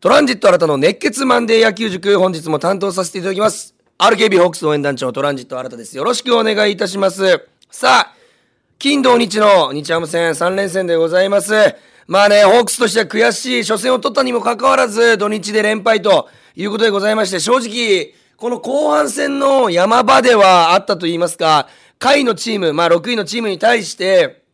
トランジット新たの熱血マンデー野球塾、本日も担当させていただきます。RKB ホークス応援団長トランジット新たです。よろしくお願いいたします。さあ、金土日の日ハム戦3連戦でございます。まあね、ホークスとしては悔しい初戦を取ったにもかかわらず、土日で連敗ということでございまして、正直、この後半戦の山場ではあったと言いますか、下位のチーム、まあ6位のチームに対して、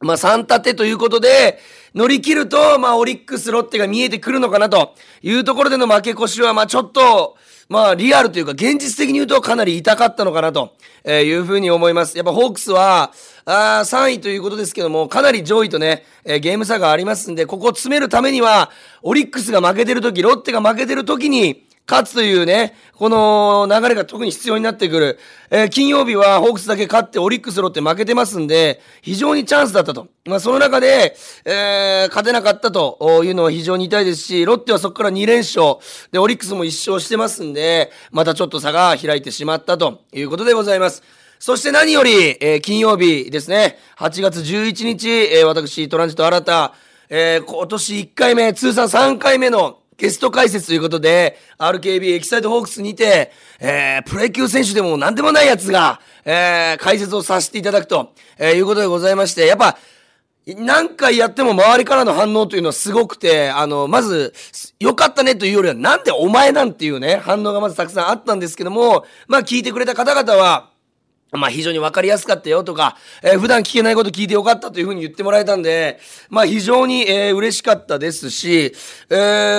まあ、3立てということで、乗り切ると、まあ、オリックス、ロッテが見えてくるのかなというところでの負け越しは、まあ、ちょっと、まあ、リアルというか、現実的に言うとかなり痛かったのかなというふうに思います。やっぱホークスは、あ3位ということですけども、かなり上位とね、えーゲーム差がありますんで、ここを詰めるためには、オリックスが負けてる時、ロッテが負けてる時に、勝つというね、この流れが特に必要になってくる。えー金曜日はホークスだけ勝ってオリックスロッテ負けてますんで、非常にチャンスだったと。まあその中で、えー勝てなかったというのは非常に痛いですし、ロッテはそこから2連勝、で、オリックスも1勝してますんで、またちょっと差が開いてしまったということでございます。そして何より、えー金曜日ですね、8月11日、えー私、トランジット新た、えー今年1回目、通算3回目のゲスト解説ということで、RKB エキサイトホークスにて、えー、プロ野球選手でも何でもないやつが、えー、解説をさせていただくと、えーいうことでございまして、やっぱ、何回やっても周りからの反応というのはすごくて、あの、まず、良かったねというよりは、なんでお前なんていうね、反応がまずたくさんあったんですけども、まあ聞いてくれた方々は、まあ非常に分かりやすかったよとか、えー普段聞けないこと聞いてよかったというふうに言ってもらえたんで、まあ非常に、えー嬉しかったですし、え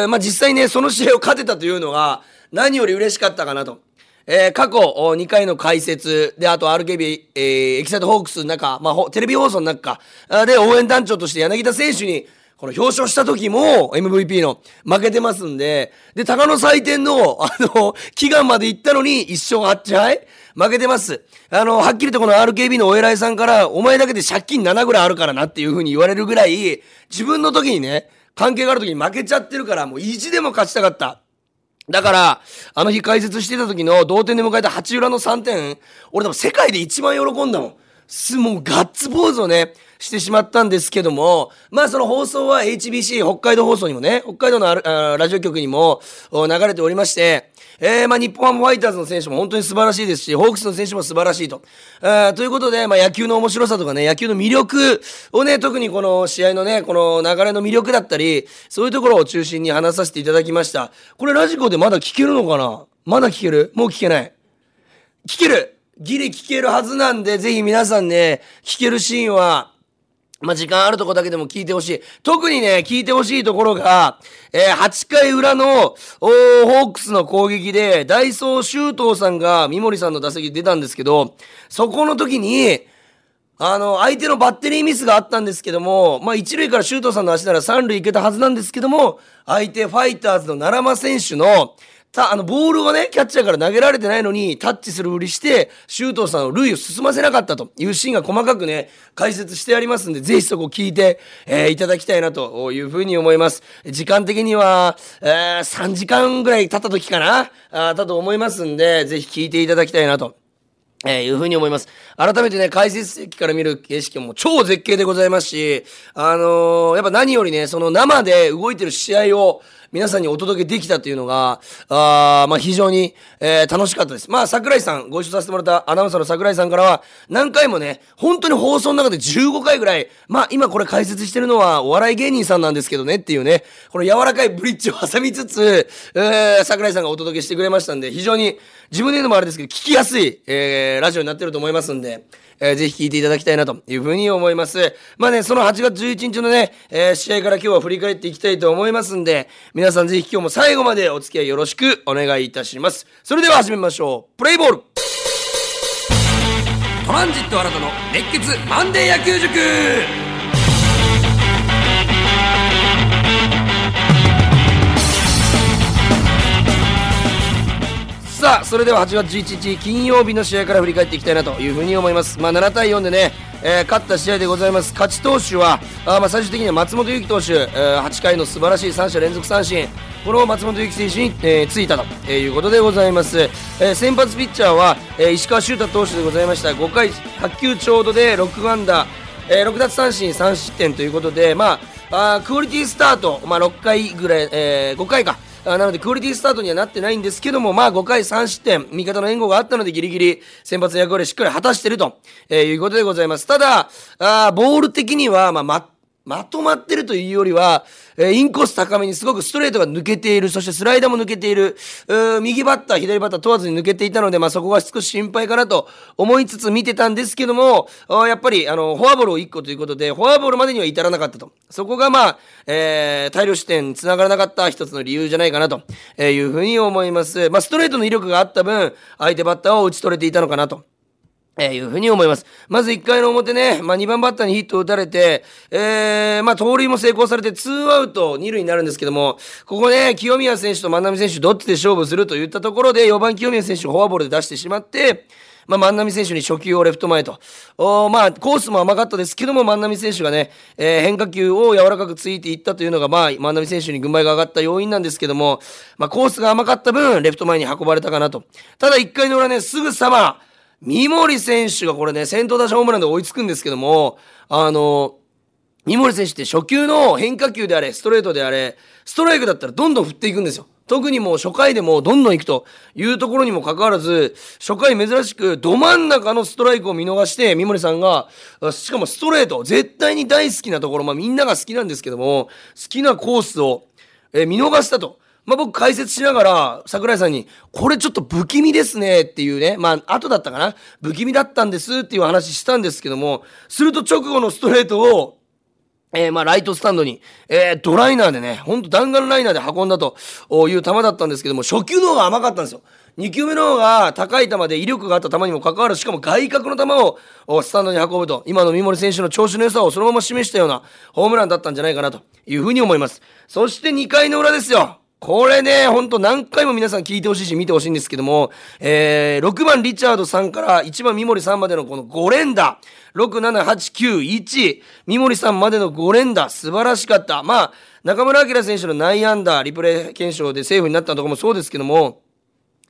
ーまあ実際ね、その試合を勝てたというのが、何より嬉しかったかなと。えー過去2回の解説で、あと RKB、えーエキサイトホークスの中、まあテレビ放送の中、で応援団長として柳田選手に、この表彰した時も MVP の負けてますんで、で、鷹の祭典の、あの、祈願まで行ったのに一勝8敗負けてます。あの、はっきりとこの RKB のお偉いさんから、お前だけで借金7ぐらいあるからなっていう風に言われるぐらい、自分の時にね、関係がある時に負けちゃってるから、もう意地でも勝ちたかった。だから、あの日解説してた時の同点で迎えた八浦の3点、俺多分世界で一番喜んだもん。す、もうガッツポーズをね、してしまったんですけども、まあその放送は HBC 北海道放送にもね、北海道のああラジオ局にも流れておりまして、えー、まあ日本ハムファイターズの選手も本当に素晴らしいですし、ホークスの選手も素晴らしいと。えーということで、まあ野球の面白さとかね、野球の魅力をね、特にこの試合のね、この流れの魅力だったり、そういうところを中心に話させていただきました。これラジコでまだ聞けるのかな？まだ聞ける？もう聞けない。聞けるギリ聞けるはずなんで、ぜひ皆さんね、聞けるシーンは、まあ、時間あるとこだけでも聞いてほしい。特にね、聞いてほしいところが、えー8回裏の、おーホークスの攻撃で、ダイソー周東さんが三森さんの打席出たんですけど、そこの時に、あの、相手のバッテリーミスがあったんですけども、まあ、一塁から周東さんの足なら三塁行けたはずなんですけども、相手ファイターズの奈良間選手の、た、あの、ボールをね、キャッチャーから投げられてないのに、タッチするふりして、周東さんを塁を進ませなかったというシーンが細かくね、解説してありますんで、ぜひそこ聞いて、えーいただきたいなというふうに思います。時間的には、えー3時間ぐらい経った時かな、あーだと思いますんで、ぜひ聞いていただきたいなと。えーいうふうに思います。改めてね、解説席から見る景色も超絶景でございますし、あのーやっぱ何よりね、その生で動いてる試合を皆さんにお届けできたというのが、あまあ非常に、えー楽しかったです。まあ桜井さん、ご一緒させてもらったアナウンサーの桜井さんからは、何回もね、本当に放送の中で15回ぐらい、まあ今これ解説してるのはお笑い芸人さんなんですけどねっていうね、この柔らかいブリッジを挟みつつ、えー桜井さんがお届けしてくれましたんで、非常に自分で言うのもあれですけど、聞きやすい、えーラジオになってると思いますんで、えーぜひ聞いていただきたいなというふうに思います。まあね、その8月11日のね、えー試合から今日は振り返っていきたいと思いますんで、皆さんぜひ今日も最後までお付き合いよろしくお願いいたします。それでは始めましょう。プレイボールトランジット新たの熱血マンデー野球塾さあそれでは8月11日金曜日の試合から振り返っていきたいなというふうに思います。まあ7対4でね、えー勝った試合でございます。勝ち投手はあまあ最終的には松本裕樹投手、えー8回の素晴らしい3者連続三振。この松本裕樹選手に、えーついたということでございます、えー先発ピッチャーは、えー石川修太投手でございました。5回8球ちょうどで6安打。えー6奪三振3失点ということで、まああクオリティスタート、まあ、6回ぐらい、えー、5回か。あなのでクオリティスタートにはなってないんですけども、まあ5回3失点、味方の援護があったのでギリギリ先発役割をしっかり果たしてると、えー、いうことでございます。ただ、あボール的には、まあ、まとまってるというよりは、え、インコース高めにすごくストレートが抜けている、そしてスライダーも抜けている、右バッター、左バッター問わずに抜けていたので、まあ、そこが少し心配かなと思いつつ見てたんですけども、やっぱり、あの、フォアボールを1個ということで、フォアボールまでには至らなかったと。そこがまあ、えー、大量失点につながらなかった一つの理由じゃないかなというふうに思います。まあ、ストレートの威力があった分、相手バッターを打ち取れていたのかなと。えー、いうふうに思います。まず1回の表ね、まあ、2番バッターにヒットを打たれて、えー、まあ、盗塁も成功されて、ツーアウト2塁になるんですけども、ここね、清宮選手と万波選手どっちで勝負するといったところで、4番清宮選手をフォアボールで出してしまって、まあ、万波選手に初球をレフト前と。おまあ、コースも甘かったですけども、万波選手がね、えー、変化球を柔らかくついていったというのが、まあ、万波選手に軍配が上がった要因なんですけども、まあ、コースが甘かった分、レフト前に運ばれたかなと。ただ、1回の裏ね、すぐさま、三森選手がこれね、先頭打者ホームランで追いつくんですけども、あの、三森選手って初球の変化球であれ、ストレートであれ、ストライクだったらどんどん振っていくんですよ。特にもう初回でもどんどん行くというところにもかかわらず、初回珍しくど真ん中のストライクを見逃して、三森さんが、しかもストレート、絶対に大好きなところ、まあみんなが好きなんですけども、好きなコースを、え見逃したと。まあ、僕解説しながら、桜井さんに、これちょっと不気味ですねっていうね、まあ、後だったかな？不気味だったんですっていう話したんですけども、すると直後のストレートを、えー、まあ、ライトスタンドに、えー、ドライナーでね、ほんと弾丸ライナーで運んだという球だったんですけども、初球の方が甘かったんですよ。2球目の方が高い球で威力があった球にもかかわらず、しかも外角の球をスタンドに運ぶと、今の三森選手の調子の良さをそのまま示したようなホームランだったんじゃないかなというふうに思います。そして2回の裏ですよ。これね、ほんと何回も皆さん聞いてほしいし見てほしいんですけども、えー、6番リチャードさんから1番三森さんまでのこの5連打、6、7、8、9、1、三森さんまでの5連打、素晴らしかった。まあ、中村晃選手の内野安打、リプレイ検証でセーフになったとこもそうですけども、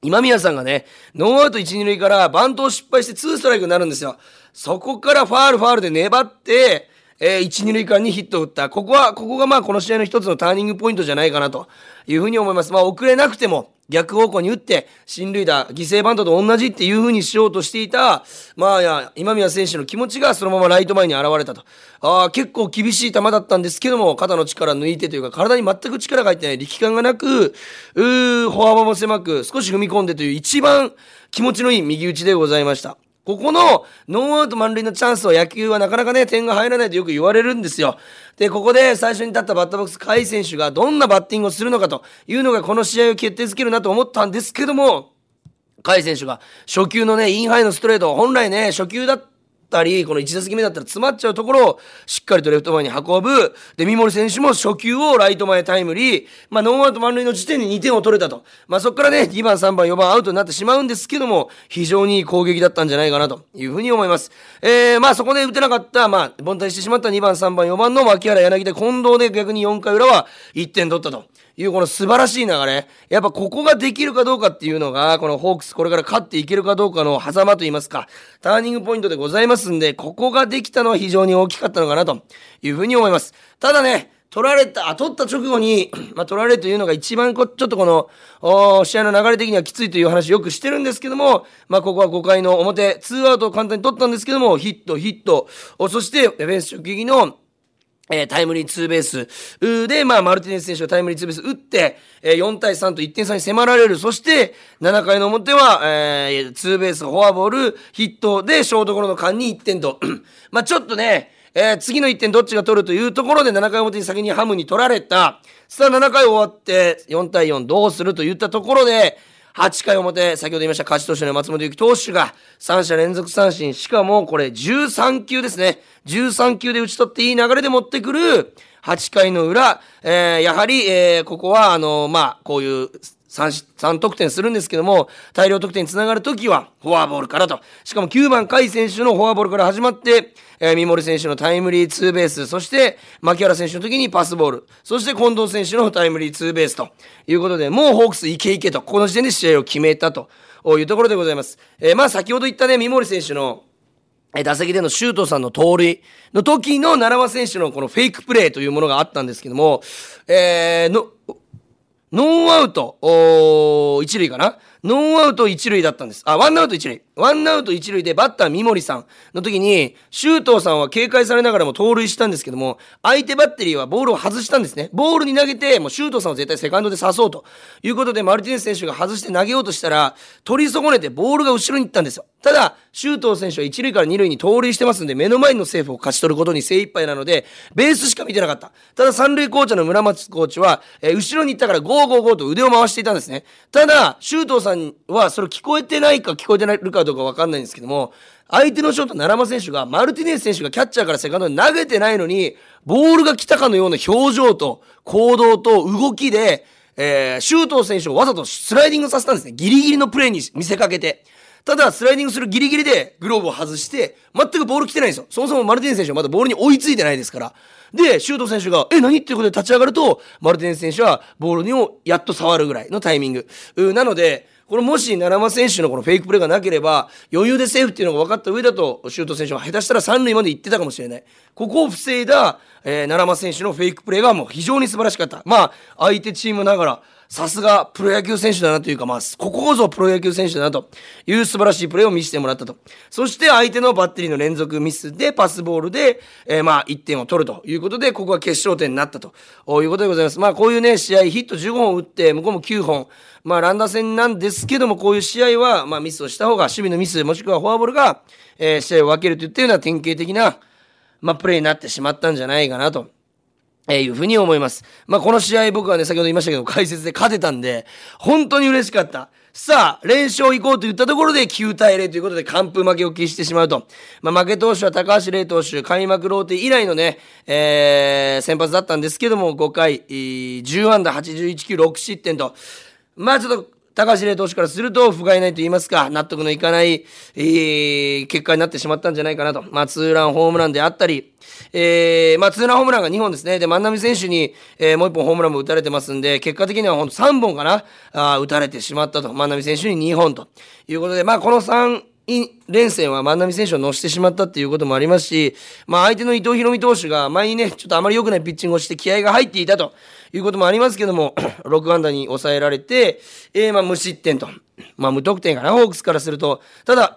今宮さんがね、ノーアウト1、2塁からバントを失敗して2ストライクになるんですよ。そこからファールファールで粘って、えー、1、2塁間にヒットを打った。ここは、ここがまあこの試合の一つのターニングポイントじゃないかなというふうに思います。まあ遅れなくても逆方向に打って、進塁打、犠牲バントと同じっていうふうにしようとしていた、まあや、今宮選手の気持ちがそのままライト前に現れたと。ああ、結構厳しい球だったんですけども、肩の力抜いてというか、体に全く力が入ってない力感がなく、うー、歩幅も狭く、少し踏み込んでという一番気持ちのいい右打ちでございました。ここのノーアウト満塁のチャンスを野球はなかなかね、点が入らないとよく言われるんですよ。で、ここで最初に立ったバッターボックス、甲斐選手がどんなバッティングをするのかというのがこの試合を決定づけるなと思ったんですけども、甲斐選手が初球のね、インハイのストレート、本来ね、初球だったったり、この1打席目だったら詰まっちゃうところをしっかりとレフト前に運ぶ。で、三森選手も初球をライト前タイムリー。まあ、ノーアウト満塁の時点で2点を取れたと。まあ、そこからね、2番、3番、4番アウトになってしまうんですけども、非常にいい攻撃だったんじゃないかなというふうに思います。えー、まあ、そこで打てなかった、まあ、凡退してしまった2番、3番、4番の牧原、柳田、近藤で逆に4回裏は1点取ったと。いうこの素晴らしい流れ。やっぱここができるかどうかっていうのが、このホークスこれから勝っていけるかどうかの狭間といいますか、ターニングポイントでございますんで、ここができたのは非常に大きかったのかなというふうに思います。ただね、取られた、あ、取った直後に、まあ、取られるというのが一番こ、ちょっとこの、試合の流れ的にはきついという話よくしてるんですけども、まあ、ここは5回の表、ツーアウトを簡単に取ったんですけども、ヒット、ヒット、そして、フェンス直撃のえー、タイムリーツーベースで、まあ、マルティネス選手がタイムリーツーベース打って、えー、4対3と1点差に迫られる。そして、7回の表は、えー、ツーベース、フォアボール、ヒットで、ショートゴロの間に1点と。まあ、ちょっとね、えー、次の1点どっちが取るというところで7回表に先にハムに取られた。さあ7回終わって4対4どうするといったところで、8回表、先ほど言いました勝ち投手の松本幸投手が3者連続三振、しかもこれ13球ですね。13球で打ち取っていい流れで持ってくる8回の裏、えー、やはり、えー、ここは、あのー、まあ、こういう 3, 3得点するんですけども、大量得点につながるときは、フォアボールからと。しかも9番甲斐選手のフォアボールから始まって、えー、三森選手のタイムリーツーベース、そして、牧原選手の時にパスボール、そして近藤選手のタイムリーツーベースということで、もうホークスいけいけと、この時点で試合を決めたというところでございます。えー、まあ先ほど言ったね、三森選手のえ打席での周東さんの盗塁の時の奈良間選手のこのフェイクプレーというものがあったんですけども、えー、の、ノーアウト、お一塁かな。ノーアウト一塁だったんです。あ、ワンアウト一塁。ワンアウト一塁でバッター三森さんの時に、周東さんは警戒されながらも盗塁したんですけども、相手バッテリーはボールを外したんですね。ボールに投げて、もう周東さんを絶対セカンドで刺そうということで、マルティネス選手が外して投げようとしたら、取り損ねてボールが後ろに行ったんですよ。ただ、周東選手は一塁から二塁に盗塁してますんで、目の前のセーフを勝ち取ることに精一杯なので、ベースしか見てなかった。ただ、三塁コーチの村松コーチは、えー、後ろに行ったからゴーゴーゴーと腕を回していたんですね。ただ、周東さんさんはそれ聞こえてないか聞こえてないかどうかわかんないんですけども、相手のショート、奈良間選手が、マルティネス選手がキャッチャーからセカンドに投げてないのに、ボールが来たかのような表情と行動と動きで、えー、周東選手をわざとスライディングさせたんですね。ギリギリのプレーに見せかけて。ただ、スライディングするギリギリでグローブを外して、全くボール来てないんですよ。そもそもマルティネス選手はまだボールに追いついてないですから。で、周東選手が、え、何っていうことで立ち上がると、マルティネス選手はボールにをやっと触るぐらいのタイミング。なので、これもし奈良間選手のこのフェイクプレーがなければ、余裕でセーフっていうのが分かった上だと、周東選手は下手したら三塁まで行ってたかもしれない。ここを防いだ、えー、奈良間選手のフェイクプレーがもう非常に素晴らしかった。まあ、相手チームながら、さすがプロ野球選手だなというか、まあ、こここそプロ野球選手だなという素晴らしいプレーを見せてもらったと。そして相手のバッテリーの連続ミスでパスボールで、えー、まあ、1点を取るということで、ここは決勝点になったということでございます。まあ、こういうね、試合、ヒット15本打って、向こうも9本、まあ、乱打戦なんですけども、こういう試合は、まあ、ミスをした方が、守備のミス、もしくはフォアボールが、えー、試合を分けるといったような典型的な、まあ、プレーになってしまったんじゃないかなと。えー、いうふうに思います。まあ、この試合僕はね、先ほど言いましたけど、解説で勝てたんで、本当に嬉しかった。さあ、連勝行こうと言ったところで9対0ということで完封負けを喫してしまうと。まあ、負け投手は高橋礼投手、開幕ローテ以来のね、えー、先発だったんですけども、5回、10安打81球6失点と。まあ、ちょっと、高橋礼投手からすると、不甲斐ないと言いますか、納得のいかない、えー、結果になってしまったんじゃないかなと。まあ、ツーランホームランであったり、えー、まあ、ツーランホームランが2本ですね。で、万波選手に、えー、もう1本ホームランも打たれてますんで、結果的にはほんと3本かな、あ打たれてしまったと。万波選手に2本ということで、まあ、この3、連戦は万波選手を乗せてしまったっていうこともありますし、まあ相手の伊藤博美投手が前にね、ちょっとあまり良くないピッチングをして気合が入っていたということもありますけども、6安打に抑えられて、えー、まあ無失点と。まあ無得点かな、ホークスからすると。ただ、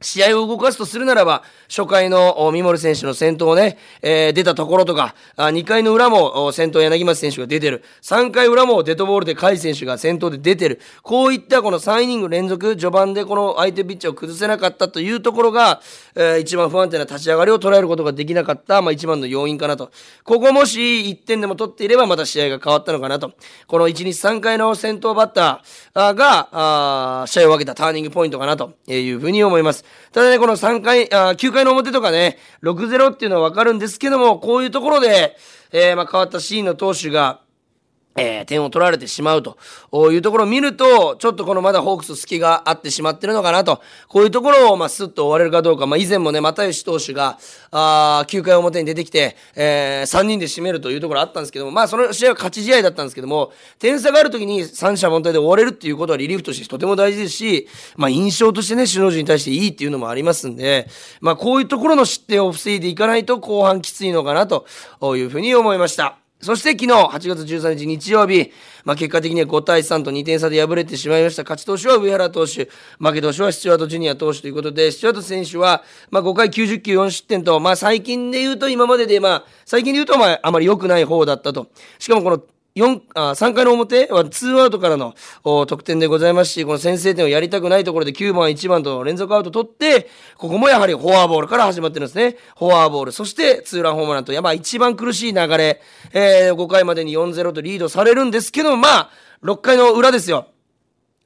試合を動かすとするならば、初回の三森選手の先頭をね、えー、出たところとか、2回の裏も先頭柳町選手が出てる。3回裏もデッドボールで甲斐選手が先頭で出てる。こういったこの3イニング連続、序盤でこの相手ピッチャーを崩せなかったというところが、えー、一番不安定な立ち上がりを捉えることができなかった、まあ一番の要因かなと。ここもし1点でも取っていればまた試合が変わったのかなと。この1日3回の先頭バッターが、あ試合を分けたターニングポイントかなというふうに思います。ただね、この3回、あ9回の表とかね、6-0っていうのはわかるんですけども、こういうところで、えー、まあ、変わったシーンの投手が、えー、点を取られてしまうと。いうところを見ると、ちょっとこのまだホークス隙があってしまってるのかなと、こういうところを、まあ、スッと終われるかどうか、まあ、以前もね、又吉投手が、あ9回表に出てきて、えー、3人で締めるというところあったんですけども、まあ、その試合は勝ち試合だったんですけども、点差がある時に三者凡退で終われるっていうことはリリーフとしてとても大事ですし、まあ、印象としてね、首脳陣に対していいっていうのもありますんで、まあ、こういうところの失点を防いでいかないと後半きついのかなというふうに思いました。そして昨日8月13日日曜日、まあ、結果的には5対3と2点差で敗れてしまいました。勝ち投手は上原投手、負け投手はスチュワートジュニア投手ということで、スチュワート選手は、まあ、5回90球4失点と、まあ、最近で言うと今までで、まあ、最近で言うと、まあ、あまり良くない方だったと。しかもこの4あ3回の表？は2アウトからの得点でございますし、この先制点をやりたくないところで9番、1番と連続アウト取って、ここもやはりフォアボールから始まってるんですね。フォアボール、そしてツーランホームランと、やば一番苦しい流れ、えー、5回までに4-0とリードされるんですけど、まあ、6回の裏ですよ。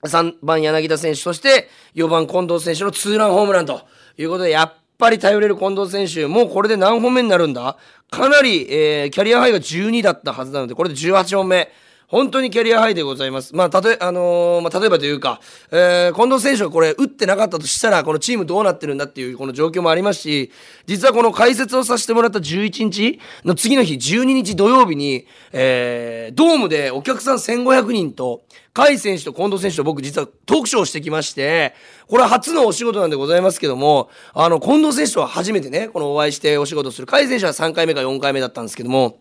3番柳田選手、そして4番近藤選手のツーランホームランということで、やっぱり頼れる近藤選手、もうこれで何本目になるんだ？かなり、えー、キャリアハイが12だったはずなので、これで18本目。本当にキャリアハイでございます。まあ、たとえ、あのー、まあ、例えばというか、えー、近藤選手がこれ、打ってなかったとしたら、このチームどうなってるんだっていう、この状況もありますし、実はこの解説をさせてもらった11日の次の日、12日土曜日に、えー、ドームでお客さん1500人と、甲斐選手と近藤選手と僕実はトークショーをしてきまして、これは初のお仕事なんでございますけども、あの、近藤選手とは初めてね、このお会いしてお仕事する。甲斐選手は3回目か4回目だったんですけども、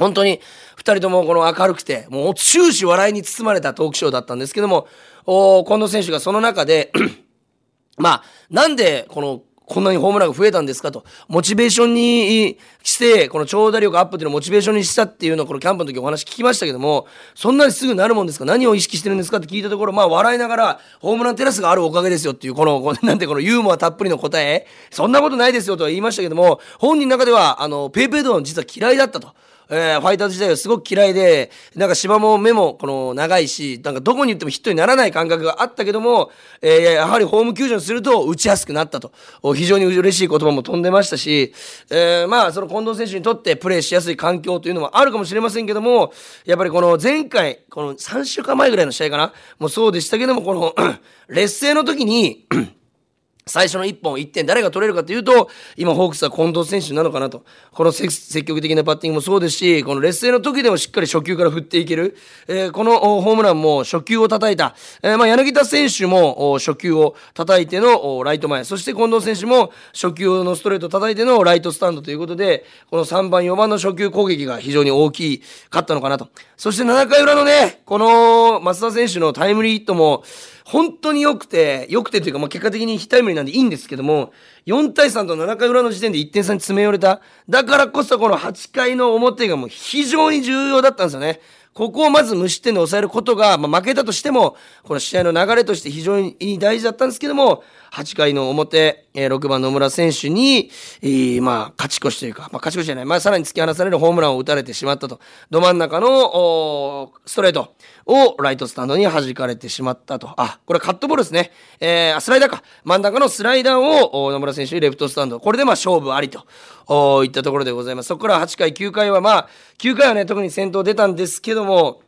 本当に二人ともこの明るくて、もう終始笑いに包まれたトークショーだったんですけども、近藤選手がその中で まあ、なんでこのこんなにホームランが増えたんですかと、モチベーションにして、この長打力アップっていうのをモチベーションにしたっていうのをこのキャンプの時お話聞きましたけども、そんなにすぐなるもんですか？何を意識してるんですかって聞いたところ、まあ笑いながら、ホームランテラスがあるおかげですよっていう、この、なんてこのユーモアたっぷりの答え、そんなことないですよとは言いましたけども、本人の中では、あの、ペイペイドン実は嫌いだったと。えー、ファイターズ時代はすごく嫌いで、なんか芝も目もこの長いし、なんかどこに行ってもヒットにならない感覚があったけども、えー、やはりホーム球場にすると打ちやすくなったと。非常に嬉しい言葉も飛んでましたし、えー、まあその近藤選手にとってプレーしやすい環境というのもあるかもしれませんけども、やっぱりこの前回、この3週間前ぐらいの試合かな、もうそうでしたけども、この 劣勢の時に最初の1本1点誰が取れるかというと今ホークスは近藤選手なのかなと。この積極的なバッティングもそうですしこの劣勢の時でもしっかり初球から振っていける、えー、このホームランも初球を叩いた、えー、まあ柳田選手も初球を叩いてのライト前。そして近藤選手も初球のストレート叩いてのライトスタンドということでこの3番4番の初球攻撃が非常に大きいかったのかなと。そして7回裏のねこの増田選手のタイムリーヒットも本当に良くて、良くてというか、まあ、結果的に非タイムリーなんでいいんですけども、4対3と7回裏の時点で1点差に詰め寄れた。だからこそこの8回の表がもう非常に重要だったんですよね。ここをまず無失点で抑えることが、まあ、負けたとしても、この試合の流れとして非常に大事だったんですけども、8回の表、えー、6番野村選手に、えー、まあ、勝ち越しというか、まあ、勝ち越しじゃない、まあ、さらに突き放されるホームランを打たれてしまったと。ど真ん中の、ストレートをライトスタンドに弾かれてしまったと。あ、これカットボールですね。えー、スライダーか。真ん中のスライダーを野村選手にレフトスタンド。これでまあ勝負ありと。おいったところでございます。そこから8回、9回はまあ、9回はね、特に先頭出たんですけども、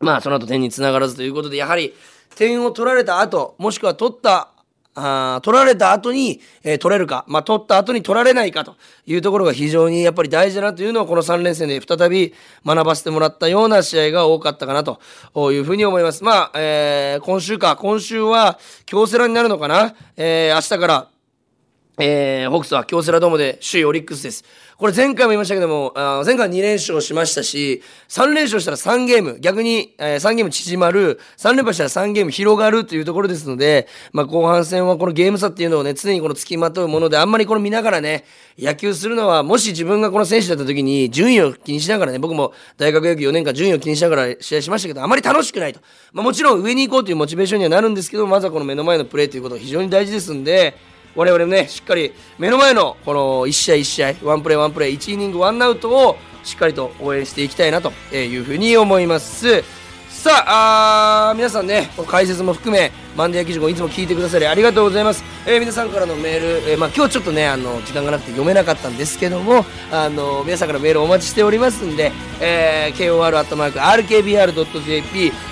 まあ、その後点につながらずということで、やはり、点を取られた後、もしくは取ったあ取られた後に、えー、取れるか、まあ、取った後に取られないかというところが非常にやっぱり大事だなというのをこの3連戦で再び学ばせてもらったような試合が多かったかなというふうに思います。まあ、えー、今週か、今週は京セラになるのかな、えー、明日からえー、ホークスは京セラドームで首位オリックスです。これ前回も言いましたけども、あ前回2連勝しましたし、3連勝したら3ゲーム、逆に、えー、3ゲーム縮まる、3連敗したら3ゲーム広がるというところですので、まあ後半戦はこのゲーム差っていうのをね、常にこの付きまとうもので、あんまりこの見ながらね、野球するのは、もし自分がこの選手だった時に順位を気にしながらね、僕も大学野球4年間順位を気にしながら試合しましたけど、あまり楽しくないと。まあもちろん上に行こうというモチベーションにはなるんですけど、まずはこの目の前のプレーということが非常に大事ですんで、我々もね、しっかり目の前のこの1試合1試合、ワンプレーワンプレー、1イニングワンアウトをしっかりと応援していきたいなというふうに思います。さああ皆さんね解説も含めマンデー記事もいつも聞いてくださりありがとうございます、えー、皆さんからのメール、えー、まあ、今日ちょっとねあの時間がなくて読めなかったんですけどもあの皆さんからメールお待ちしておりますんで、えー、kor.rkbr.jp、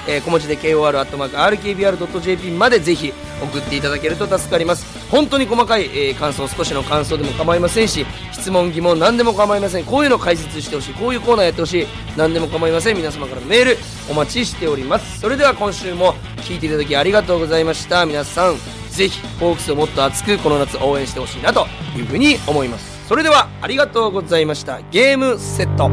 えー、小文字で kor.rkbr.jp までぜひ送っていただけると助かります本当に細かい、えー、感想少しの感想でも構いませんし質問疑問何でも構いません。こういうの解説してほしい。こういうコーナーやってほしい。何でも構いません。皆様からのメールお待ちしております。それでは今週も聞いていただきありがとうございました。皆さんぜひホークスをもっと熱くこの夏応援してほしいなというふうに思います。それではありがとうございました。ゲームセット。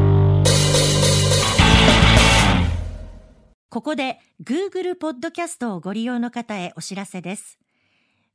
ここで Google ポッドキャストをご利用の方へお知らせです。